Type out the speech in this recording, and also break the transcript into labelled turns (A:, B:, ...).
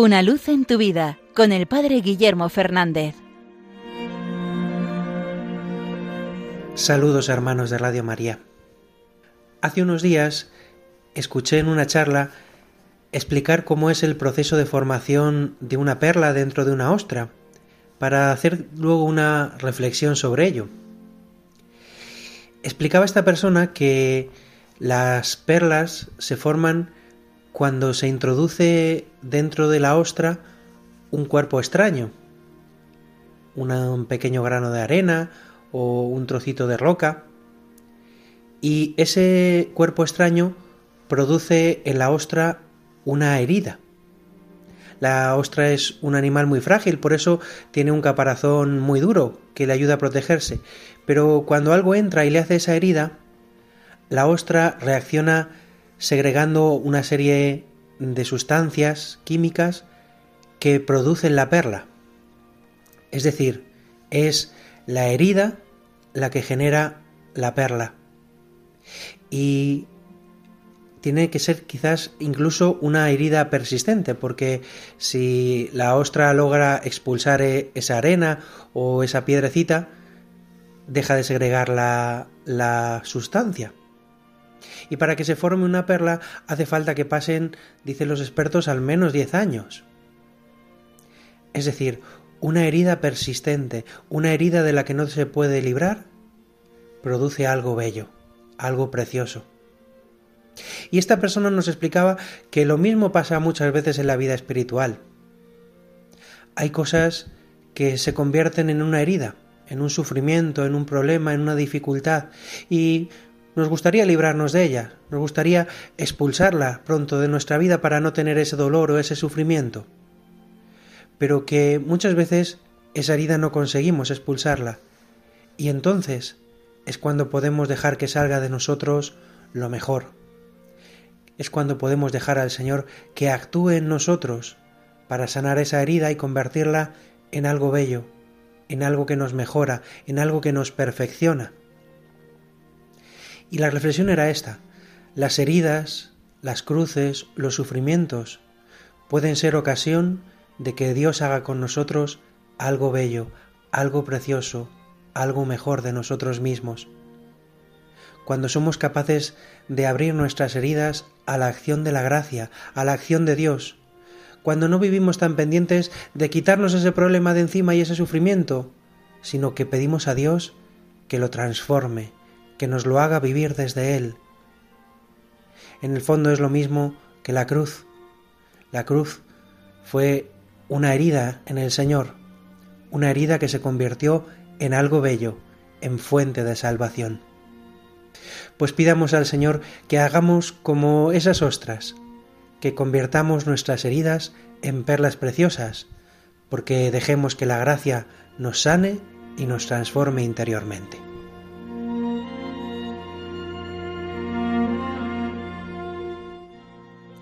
A: Una luz en tu vida con el Padre Guillermo Fernández.
B: Saludos hermanos de Radio María. Hace unos días escuché en una charla explicar cómo es el proceso de formación de una perla dentro de una ostra, para hacer luego una reflexión sobre ello. Explicaba esta persona que las perlas se forman cuando se introduce dentro de la ostra un cuerpo extraño, un pequeño grano de arena o un trocito de roca, y ese cuerpo extraño produce en la ostra una herida. La ostra es un animal muy frágil, por eso tiene un caparazón muy duro que le ayuda a protegerse. Pero cuando algo entra y le hace esa herida, la ostra reacciona segregando una serie de sustancias químicas que producen la perla. Es decir, es la herida la que genera la perla. Y tiene que ser quizás incluso una herida persistente, porque si la ostra logra expulsar e, esa arena o esa piedrecita, deja de segregar la, la sustancia. Y para que se forme una perla hace falta que pasen, dicen los expertos, al menos 10 años. Es decir, una herida persistente, una herida de la que no se puede librar, produce algo bello, algo precioso. Y esta persona nos explicaba que lo mismo pasa muchas veces en la vida espiritual. Hay cosas que se convierten en una herida, en un sufrimiento, en un problema, en una dificultad, y nos gustaría librarnos de ella, nos gustaría expulsarla pronto de nuestra vida para no tener ese dolor o ese sufrimiento. Pero que muchas veces esa herida no conseguimos expulsarla, y entonces es cuando podemos dejar que salga de nosotros lo mejor, es cuando podemos dejar al Señor que actúe en nosotros para sanar esa herida y convertirla en algo bello, en algo que nos mejora, en algo que nos perfecciona. Y la reflexión era esta. Las heridas, las cruces, los sufrimientos pueden ser ocasión de que Dios haga con nosotros algo bello, algo precioso, algo mejor de nosotros mismos cuando somos capaces de abrir nuestras heridas a la acción de la gracia, a la acción de Dios, cuando no vivimos tan pendientes de quitarnos ese problema de encima y ese sufrimiento, sino que pedimos a Dios que lo transforme, que nos lo haga vivir desde Él. En el fondo es lo mismo que la cruz. La cruz fue una herida en el Señor, una herida que se convirtió en algo bello, en fuente de salvación pues pidamos al Señor que hagamos como esas ostras, que convirtamos nuestras heridas en perlas preciosas, porque dejemos que la gracia nos sane y nos transforme interiormente.